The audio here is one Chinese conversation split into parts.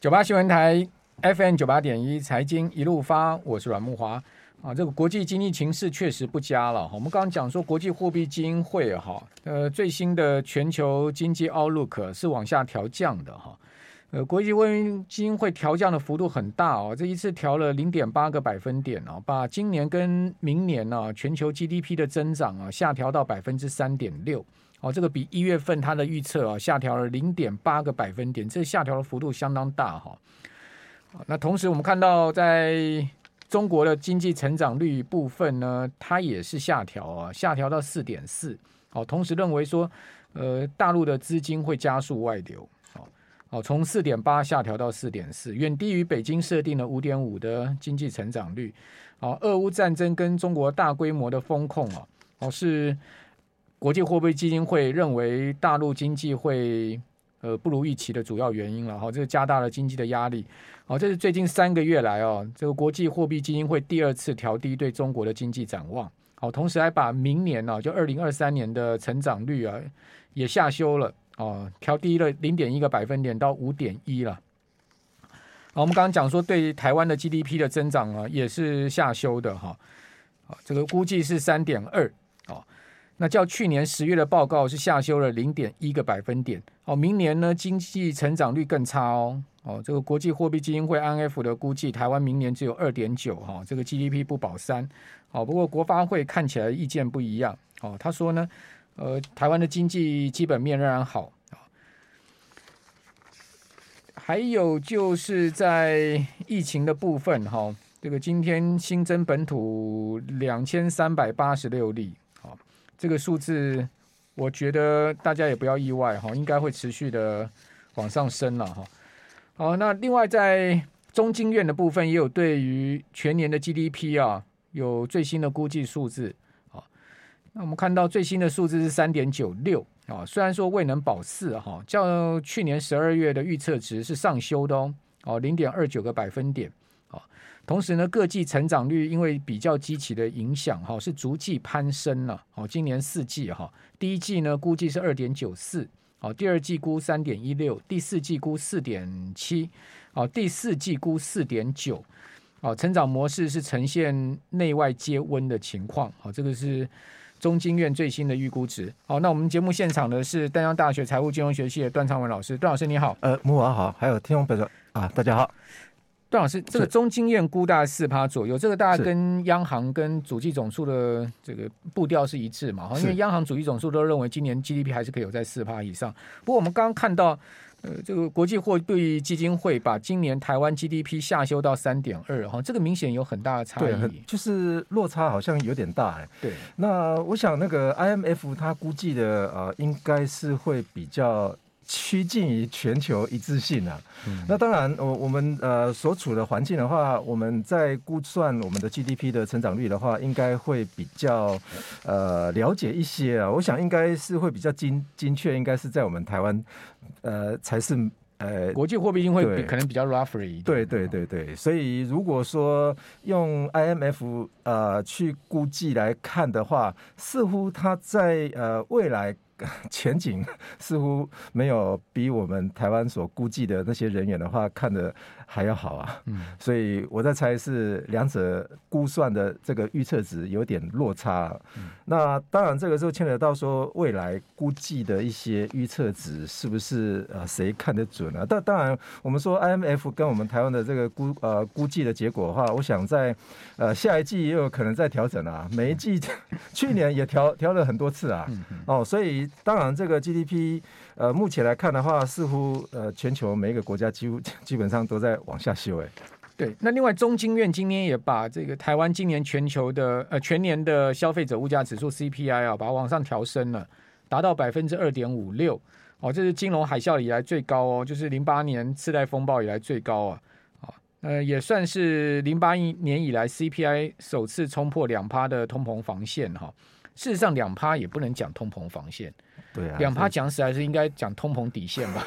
九八新闻台 FM 九八点一财经一路发，我是阮慕华啊。这个国际经济情势确实不佳了哈。我们刚刚讲说，国际货币基金会哈，呃，最新的全球经济 Outlook 是往下调降的哈。呃，国际货币基金会调降的幅度很大哦，这一次调了零点八个百分点哦，把今年跟明年呢全球 GDP 的增长啊下调到百分之三点六哦，这个比一月份它的预测啊下调了零点八个百分点，这下调的幅度相当大哈。那同时我们看到在中国的经济成长率部分呢，它也是下调啊，下调到四点四哦，同时认为说呃大陆的资金会加速外流。哦，从四点八下调到四点四，远低于北京设定的五点五的经济成长率。哦，俄乌战争跟中国大规模的风控啊，哦是国际货币基金会认为大陆经济会呃不如预期的主要原因了。哈，这个加大了经济的压力。哦，这是最近三个月来哦，这个国际货币基金会第二次调低对中国的经济展望。好，同时还把明年呢，就二零二三年的成长率啊也下修了。哦，调低了零点一个百分点到五点一了。好，我们刚刚讲说，对台湾的 GDP 的增长啊，也是下修的哈。这个估计是三点二。那较去年十月的报告是下修了零点一个百分点。哦，明年呢经济成长率更差哦。哦，这个国际货币基金会 IMF 的估计，台湾明年只有二点九哈，这个 GDP 不保三。哦，不过国发会看起来意见不一样。哦，他说呢。呃，台湾的经济基本面仍然好。还有就是在疫情的部分哈，这个今天新增本土两千三百八十六例，这个数字我觉得大家也不要意外哈，应该会持续的往上升了哈。好，那另外在中经院的部分也有对于全年的 GDP 啊有最新的估计数字啊。那我们看到最新的数字是三点九六啊，虽然说未能保四哈，较去年十二月的预测值是上修的哦，哦零点二九个百分点。同时呢，各季成长率因为比较基期的影响哈，是逐季攀升了。哦，今年四季哈，第一季呢估计是二点九四，好，第二季估三点一六，第四季估四点七，好，第四季估四点九，好，成长模式是呈现内外皆温的情况。好，这个是。中经院最新的预估值。好，那我们节目现场的是淡江大学财务金融学系的段昌文老师，段老师你好。呃，慕驊好，还有听众朋友啊，大家好。段老师，这个中经院估大概四趴左右，这个大概跟央行跟主计总处的这个步调是一致嘛？哈，因为央行主计总处都认为今年 GDP 还是可以有在四趴以上。不过我们刚刚看到。呃，这个国际货币基金会把今年台湾 GDP 下修到三点二，哈，这个明显有很大的差异，就是落差好像有点大，哎，对。那我想那个 IMF 它估计的呃，应该是会比较。趋近于全球一致性啊，嗯、那当然，我我们呃所处的环境的话，我们在估算我们的 GDP 的成长率的话，应该会比较呃了解一些啊。我想应该是会比较精精确，应该是在我们台湾呃才是呃国际货币基金会可能比较 roughly 对对对对，所以如果说用 IMF 呃去估计来看的话，似乎它在呃未来。前景似乎没有比我们台湾所估计的那些人员的话看的还要好啊，嗯，所以我在猜是两者估算的这个预测值有点落差。那当然这个时候牵扯到说未来估计的一些预测值是不是呃谁看得准啊？但当然我们说 IMF 跟我们台湾的这个估呃估计的结果的话，我想在呃下一季也有可能再调整啊。每一季 去年也调调了很多次啊，哦，所以。当然，这个 GDP，呃，目前来看的话，似乎呃，全球每一个国家几乎 基本上都在往下修。哎，对。那另外，中经院今天也把这个台湾今年全球的呃全年的消费者物价指数 CPI 啊，把它往上调升了，达到百分之二点五六。哦，这是金融海啸以来最高哦，就是零八年次贷风暴以来最高啊。啊，呃，也算是零八年以来 CPI 首次冲破两趴的通膨防线哈。事实上，两趴也不能讲通膨防线。对啊，两趴讲实还是应该讲通膨底线吧。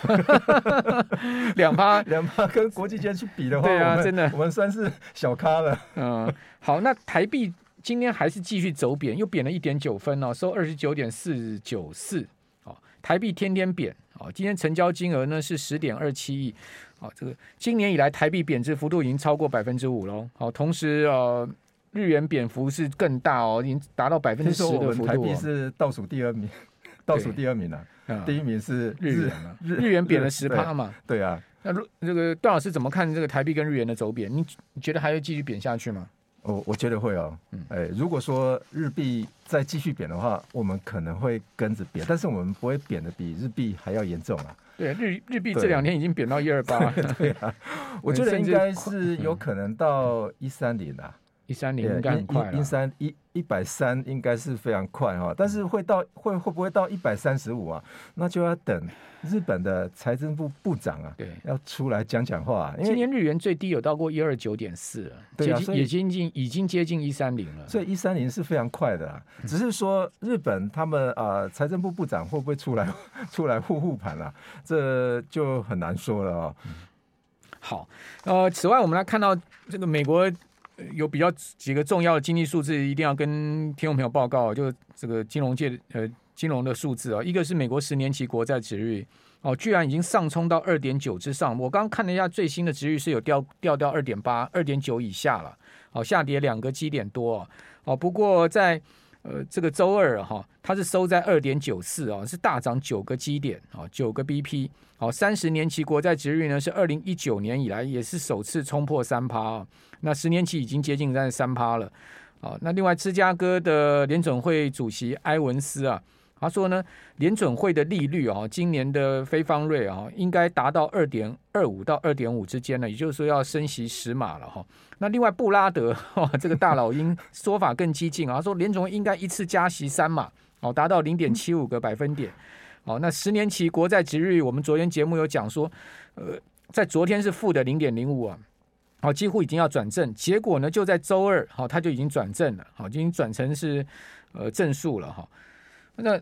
两趴，两趴跟国际间去比的话，对啊，真的，我们算是小咖了。嗯，好，那台币今天还是继续走贬，又贬了一点九分哦，收二十九点四九四。哦台币天天贬。哦，今天成交金额呢是十点二七亿。哦，这个今年以来台币贬值幅度已经超过百分之五喽。好，同时呃，日元贬幅是更大哦，已经达到百分之十的幅度。台币是倒数第二名，倒数第二名了，啊，第一名是日元嘛，日元贬了十趴嘛。对啊，那如这个段老师怎么看这个台币跟日元的走贬？你你觉得还会继续贬下去吗？我我觉得会哦，嗯哎，如果说日币再继续贬的话，我们可能会跟着贬，但是我们不会贬的比日币还要严重啊。对，日日币这两天已经贬到一二八，对啊，我觉得应该是有可能到一三零啊。一三零应该很快了，一三一一百三应该是非常快哈，但是会到会会不会到一百三十五啊？那就要等日本的财政部部长啊，对，要出来讲讲话。因为今年日元最低有到过一二九点四了，对啊，也接近已经接近一三零了，所以一三零是非常快的啊。只是说日本他们啊，财政部部长会不会出来 出来护护盘啊？这就很难说了哦。好，呃，此外我们来看到这个美国。有比较几个重要的经济数字，一定要跟听众朋友报告，就这个金融界呃金融的数字啊，一个是美国十年期国债殖率哦，居然已经上冲到二点九之上。我刚刚看了一下最新的殖率是有掉掉到二点八、二点九以下了，哦，下跌两个基点多哦。不过在呃，这个周二哈，它是收在二点九四啊，是大涨九个基点啊，九个 BP。好，三十年期国债值率呢是二零一九年以来也是首次冲破三趴啊，那十年期已经接近在三趴了。好，那另外芝加哥的联准会主席埃文斯啊。他说呢，联准会的利率啊，今年的非方瑞啊，应该达到二点二五到二点五之间呢，也就是说要升息十码了哈。那另外布拉德哈，这个大老鹰说法更激进啊，他说联准会应该一次加息三码，哦，达到零点七五个百分点。哦，那十年期国债值率，我们昨天节目有讲说，呃，在昨天是负的零点零五啊，好，几乎已经要转正，结果呢就在周二，好，它就已经转正了，好，已经转成是呃正数了哈。那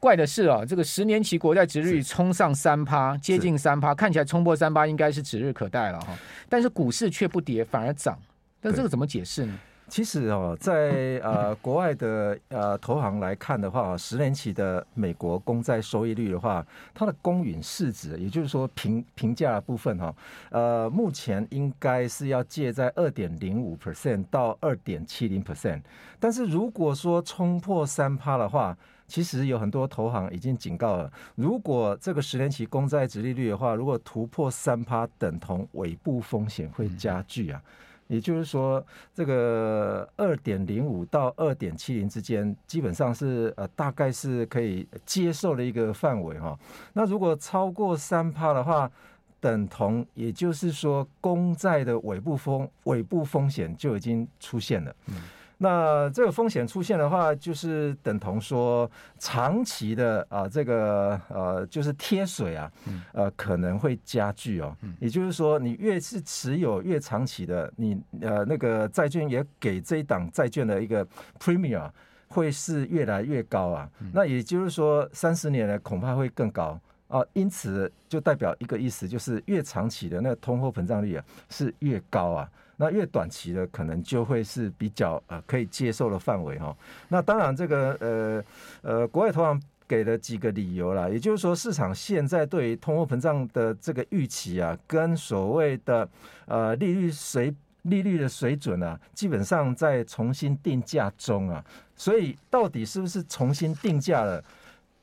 怪的是啊，这个十年期国债值率冲上三趴，接近三趴，看起来冲破三趴应该是指日可待了哈。但是股市却不跌，反而涨，那这个怎么解释呢？其实哦，在呃国外的呃投行来看的话，十年期的美国公债收益率的话，它的公允市值，也就是说评评价的部分哈，呃，目前应该是要借在二点零五 percent 到二点七零 percent。但是如果说冲破三趴的话，其实有很多投行已经警告了，如果这个十年期公债殖利率的话，如果突破三趴，等同尾部风险会加剧啊。也就是说，这个二点零五到二点七零之间，基本上是呃大概是可以接受的一个范围哈。那如果超过三趴的话，等同也就是说公债的尾部风尾部风险就已经出现了。嗯那这个风险出现的话，就是等同说长期的啊，这个呃，就是贴水啊，呃，可能会加剧哦。也就是说，你越是持有越长期的，你呃那个债券也给这一档债券的一个 premium 会是越来越高啊。那也就是说，三十年呢恐怕会更高啊。因此就代表一个意思，就是越长期的那个通货膨胀率啊是越高啊。那越短期的可能就会是比较呃可以接受的范围哈。那当然这个呃呃国外投行给了几个理由啦，也就是说市场现在对于通货膨胀的这个预期啊，跟所谓的呃利率水利率的水准啊，基本上在重新定价中啊。所以到底是不是重新定价了？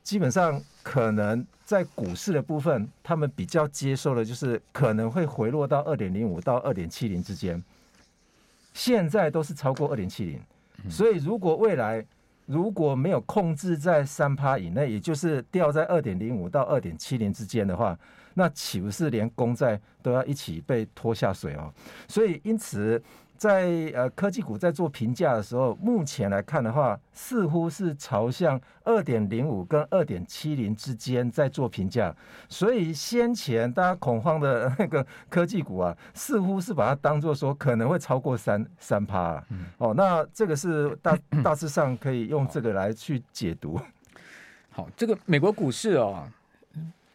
基本上可能在股市的部分，他们比较接受的就是可能会回落到二点零五到二点七零之间。现在都是超过二点七零，所以如果未来如果没有控制在三趴以内，也就是掉在二点零五到二点七零之间的话，那岂不是连公债都要一起被拖下水哦？所以因此。在呃科技股在做评价的时候，目前来看的话，似乎是朝向二点零五跟二点七零之间在做评价，所以先前大家恐慌的那个科技股啊，似乎是把它当做说可能会超过三三趴啊。哦，那这个是大 大致上可以用这个来去解读。好，这个美国股市哦。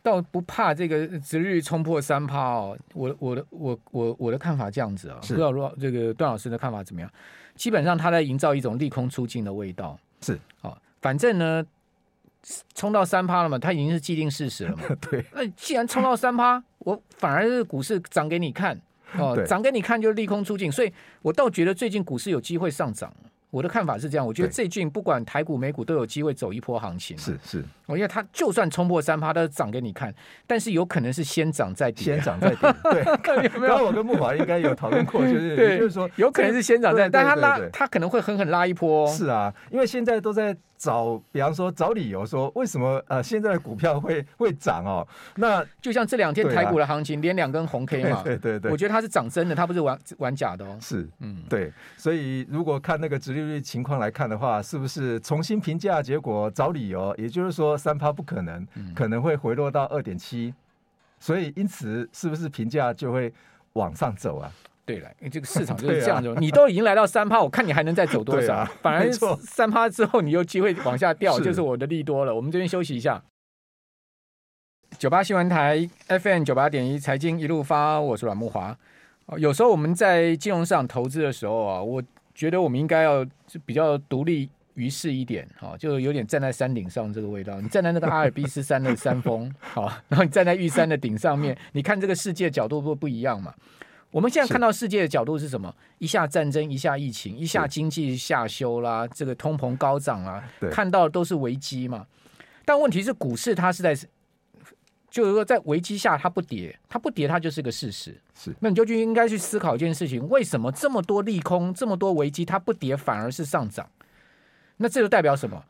倒不怕这个殖利率冲破三趴哦，我我的我我我的看法这样子啊，不知道说这个段老师的看法怎么样？基本上他在营造一种利空出尽的味道，是哦，反正呢，冲到三趴了嘛，它已经是既定事实了嘛。对，那既然冲到三趴，我反而是股市涨给你看哦，涨给你看就利空出尽，所以我倒觉得最近股市有机会上涨。我的看法是这样，我觉得最近不管台股、美股都有机会走一波行情。是是，我因为它就算冲破三趴，它涨给你看，但是有可能是先涨再跌，先涨再跌。对，刚刚我跟木华应该有讨论过，就是就是说，有可能是先涨再跌，但它拉，它可能会狠狠拉一波。是啊，因为现在都在。找，比方说找理由说为什么呃现在的股票会 会涨哦？那就像这两天台股的行情，连两根红 K 嘛，对对对，我觉得它是涨真的，它不是玩玩假的哦。是，嗯，对，所以如果看那个殖利率情况来看的话，是不是重新评价结果找理由？也就是说三趴不可能，可能会回落到二点七，所以因此是不是评价就会往上走啊？对了，因为这个市场 就是这样子，啊、你都已经来到三趴，我看你还能再走多少？啊、反而三趴之后，你有机会往下掉，就是我的利多了。我们这边休息一下。九八新闻台 FM 九八点一财经一路发，我是阮木华。有时候我们在金融市场投资的时候啊，我觉得我们应该要比较独立于世一点，哈，就有点站在山顶上这个味道。你站在那个阿尔卑斯山的山峰，好，然后你站在玉山的顶上面，你看这个世界角度不不一样嘛？我们现在看到世界的角度是什么？一下战争，一下疫情，一下经济下修啦，这个通膨高涨啊，看到的都是危机嘛。但问题是，股市它是在，就是说在危机下它不跌，它不跌，它就是个事实。是，那你就就应该去思考一件事情：为什么这么多利空，这么多危机，它不跌反而是上涨？那这就代表什么？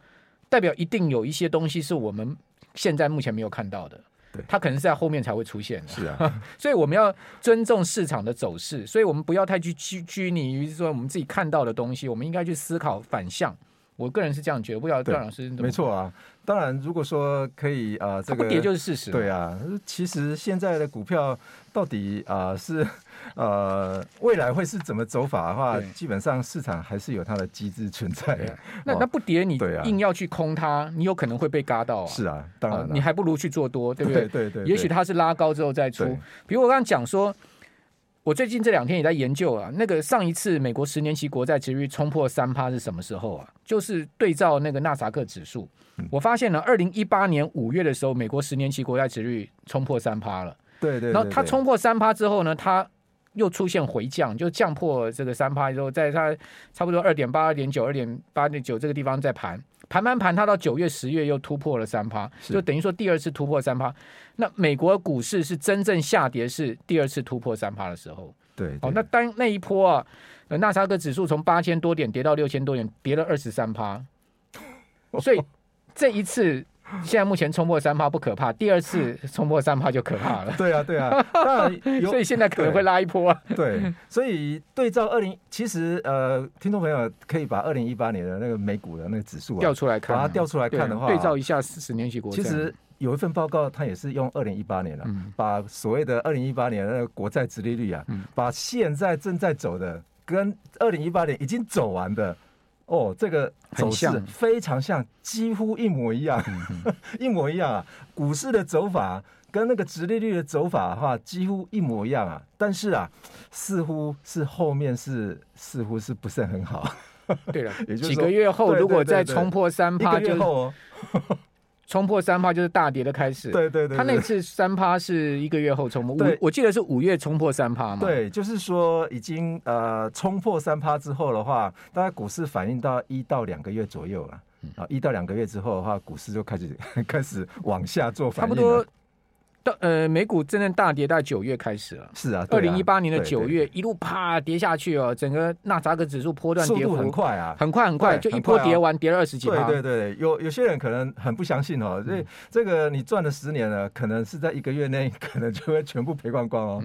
代表一定有一些东西是我们现在目前没有看到的。对，它可能是在后面才会出现的。是啊，所以我们要尊重市场的走势，所以我们不要太去拘拘泥于说我们自己看到的东西，我们应该去思考反向。我个人是这样觉得，不知道段老师？没错啊。当然，如果说可以啊，这个不跌就是事实。对啊，其实现在的股票到底啊是 呃未来会是怎么走法的话，基本上市场还是有它的机制存在。那那不跌，你硬要去空它，你有可能会被嘎到。是啊，当然，你还不如去做多，对不对？对对。也许它是拉高之后再出。比如我刚刚讲说。我最近这两天也在研究啊，那个上一次美国十年期国债殖利率冲破三趴是什么时候啊？就是对照那个纳萨克指数，我发现了二零一八年五月的时候，美国十年期国债殖利率冲破三趴了。对对。然后它冲破三趴之后呢，它又出现回降，就降破这个三趴之后，在它差不多二点八、二点九、二点八点九这个地方在盘。盘盘盘，它到九月、十月又突破了三趴，就等于说第二次突破三趴。那美国股市是真正下跌，是第二次突破三趴的时候。对，对，哦，那当那一波啊，纳斯达克指数从八千多点跌到六千多点，跌了二十三趴。所以这一次。现在目前冲破三趴不可怕，第二次冲破三趴就可怕了。对啊，对啊，当然，所以现在可能会拉一波啊。对，所以对照二零，其实呃，听众朋友可以把二零一八年的那个美股的那个指数啊调出来看，把它调出来看的话，对照一下十年期国债。其实有一份报告，它也是用二零一八年了，把所谓的二零一八年的那个国债殖利率啊，把现在正在走的跟二零一八年已经走完的。哦，这个走势非常像，几乎一模一样，一模一样啊！股市的走法跟那个直利率的走法的话，几乎一模一样啊。但是啊，似乎是后面是似乎是不是很好。对了，也就是几个月后，如果再冲破三趴，就。冲破三趴就是大跌的开始。对对对，他那次三趴是一个月后冲破，五我记得是五月冲破三趴嘛。对，就是说已经呃冲破三趴之后的话，大概股市反应到一到两个月左右了。啊，一到两个月之后的话，股市就开始 开始往下做反应。差不多。到呃，美股真正大跌在九月开始了。是啊，二零一八年的九月一路啪跌下去哦，整个纳扎克指数波段跌幅很快啊，很快很快，就一波跌完跌了二十几。对对对，有有些人可能很不相信哦，所以这个你赚了十年了，可能是在一个月内可能就会全部赔光光哦。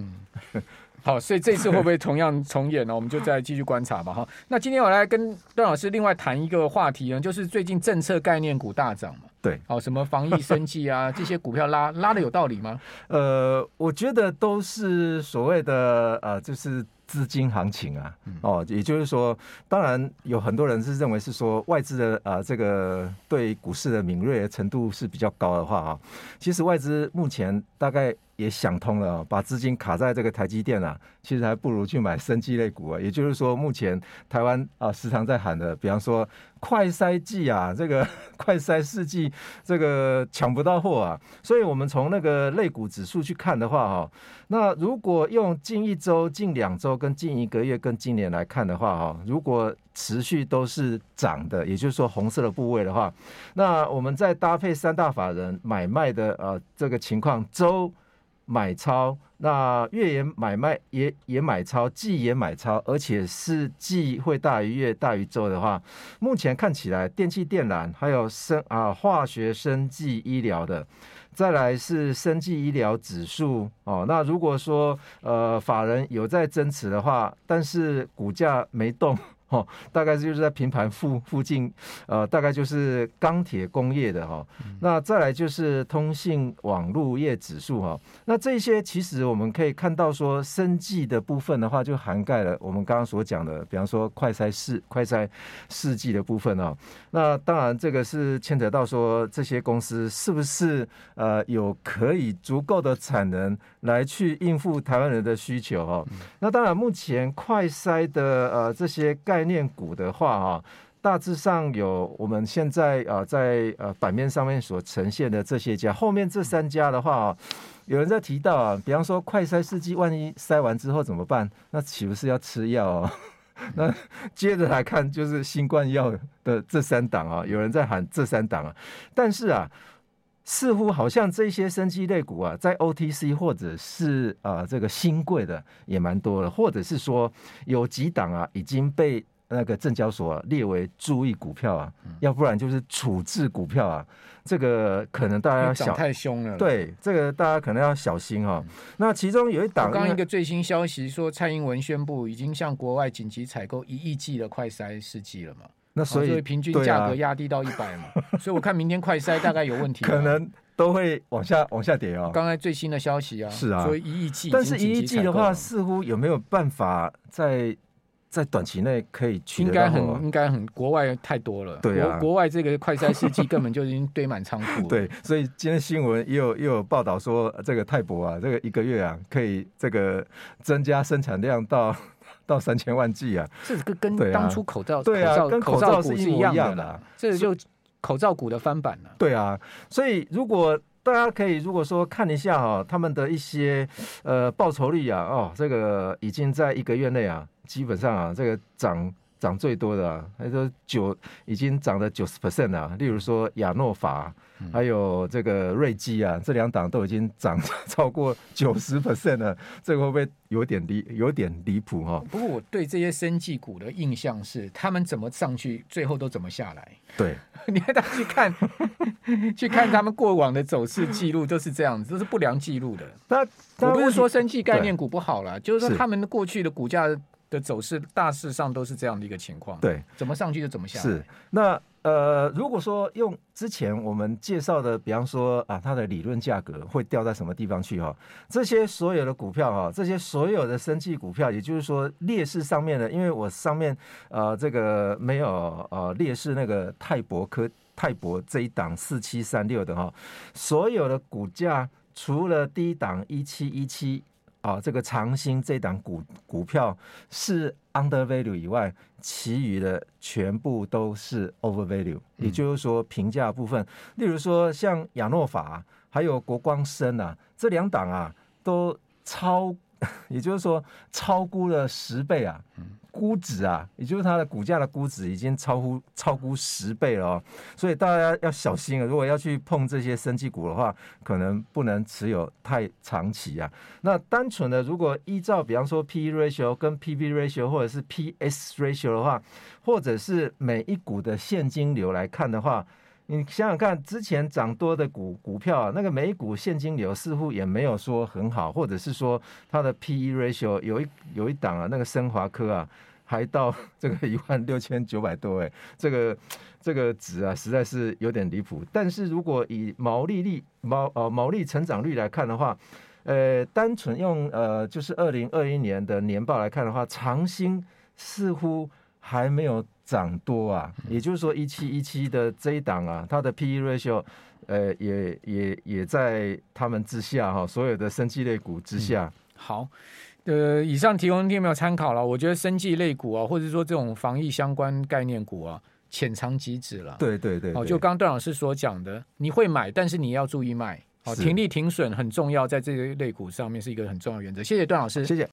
好，所以这次会不会同样重演呢？我们就再继续观察吧。哈，那今天我来跟段老师另外谈一个话题呢，就是最近政策概念股大涨嘛。对，好，什么防疫生计啊，这些股票拉拉的有道理吗？呃，我觉得都是所谓的呃，就是资金行情啊，哦，也就是说，当然有很多人是认为是说外资的啊这个对股市的敏锐程度是比较高的话啊，其实外资目前大概。也想通了，把资金卡在这个台积电啊，其实还不如去买生技类股啊。也就是说，目前台湾啊时常在喊的，比方说快筛剂啊，这个 快筛试剂这个抢不到货啊。所以我们从那个类股指数去看的话，哈，那如果用近一周、近两周跟近一个月跟今年来看的话，哈，如果持续都是涨的，也就是说红色的部位的话，那我们再搭配三大法人买卖的呃这个情况周。买超，那月也买卖也也买超，季也买超，而且是季会大于月大于周的话，目前看起来电气电缆还有生啊化学生技医疗的，再来是生技医疗指数哦。那如果说呃法人有在增持的话，但是股价没动。哦，大概就是在平盘附附近，呃，大概就是钢铁工业的哈、哦。那再来就是通信网络业指数哈、哦。那这些其实我们可以看到说，生计的部分的话，就涵盖了我们刚刚所讲的，比方说快筛试快筛试剂的部分哦。那当然这个是牵扯到说这些公司是不是呃有可以足够的产能来去应付台湾人的需求哦。那当然目前快筛的呃这些概概念股的话啊，大致上有我们现在啊在呃版面上面所呈现的这些家，后面这三家的话啊，有人在提到啊，比方说快筛试剂，万一筛完之后怎么办？那岂不是要吃药哦？那接着来看，就是新冠药的这三档啊，有人在喊这三档啊，但是啊，似乎好像这些生机类股啊，在 OTC 或者是啊这个新贵的也蛮多的，或者是说有几档啊已经被。那个证交所、啊、列为注意股票啊，要不然就是处置股票啊，这个可能大家要小太凶了。对，这个大家可能要小心哈、哦。那其中有一档，刚一个最新消息说，蔡英文宣布已经向国外紧急采购一亿剂的快筛试剂了嘛？那所以，平均价格压低到一百嘛？所以我看明天快筛大概有问题，可能都会往下往下跌哦。刚才最新的消息啊，是啊，所以一亿剂，但是一亿剂的话，似乎有没有办法在？在短期内可以取得，应该很应该很，国外太多了。对啊，国外这个快筛试剂根本就已经堆满仓库。对，所以今天新闻也有也有报道说，这个泰博啊，这个一个月啊，可以这个增加生产量到到三千万剂啊。这个跟当初口罩对啊，跟口罩是一模一样的啦。这个就口罩股的翻版了。对啊，所以如果大家可以如果说看一下哈，他们的一些呃报酬率啊，哦，这个已经在一个月内啊。基本上啊，这个涨涨最多的，啊，还说九已经涨了九十 percent 了。例如说亚诺法，还有这个瑞基啊，这两档都已经涨超过九十 percent 了。这个会不会有点离有点离谱哈？不过我对这些生技股的印象是，他们怎么上去，最后都怎么下来。对，你带他去看，去看他们过往的走势记录都是这样子，都是不良记录的。那我不是说生技概念股不好了，就是说他们的过去的股价。的走势大致上都是这样的一个情况，对，怎么上去就怎么下来。是，那呃，如果说用之前我们介绍的，比方说啊，它的理论价格会掉在什么地方去哈、哦？这些所有的股票哈、哦，这些所有的生技股票，也就是说劣势上面的，因为我上面呃这个没有呃劣势那个泰博科泰博这一档四七三六的哈、哦，所有的股价除了第一档一七一七。啊，这个长兴这档股股票是 under value 以外，其余的全部都是 over value，也就是说评价部分，例如说像亚诺法还有国光生啊，这两档啊都超，也就是说超估了十倍啊。估值啊，也就是它的股价的估值已经超乎超估十倍了哦，所以大家要小心啊！如果要去碰这些生技股的话，可能不能持有太长期啊。那单纯的如果依照比方说 P/E ratio 跟 P/B ratio 或者是 P/S ratio 的话，或者是每一股的现金流来看的话。你想想看，之前涨多的股股票啊，那个每股现金流似乎也没有说很好，或者是说它的 P/E ratio 有一有一档啊，那个升华科啊，还到这个 一万六千九百多哎，这个这个值啊，实在是有点离谱。但是如果以毛利率毛呃毛利成长率来看的话，呃，单纯用呃，就是二零二一年的年报来看的话，长兴似乎还没有涨多啊。嗯、也就是说，一七一七的这一档啊，它的 P/E ratio，呃，也也也在他们之下哈，所有的生技类股之下。嗯、好。呃，以上提供听没有参考了？我觉得生技类股啊，或者说这种防疫相关概念股啊，浅尝即止了。对对对，对，哦，就刚段老师所讲的，你会买，但是你要注意卖。哦，停利停损很重要，在这个类股上面是一个很重要原则。谢谢段老师，谢谢。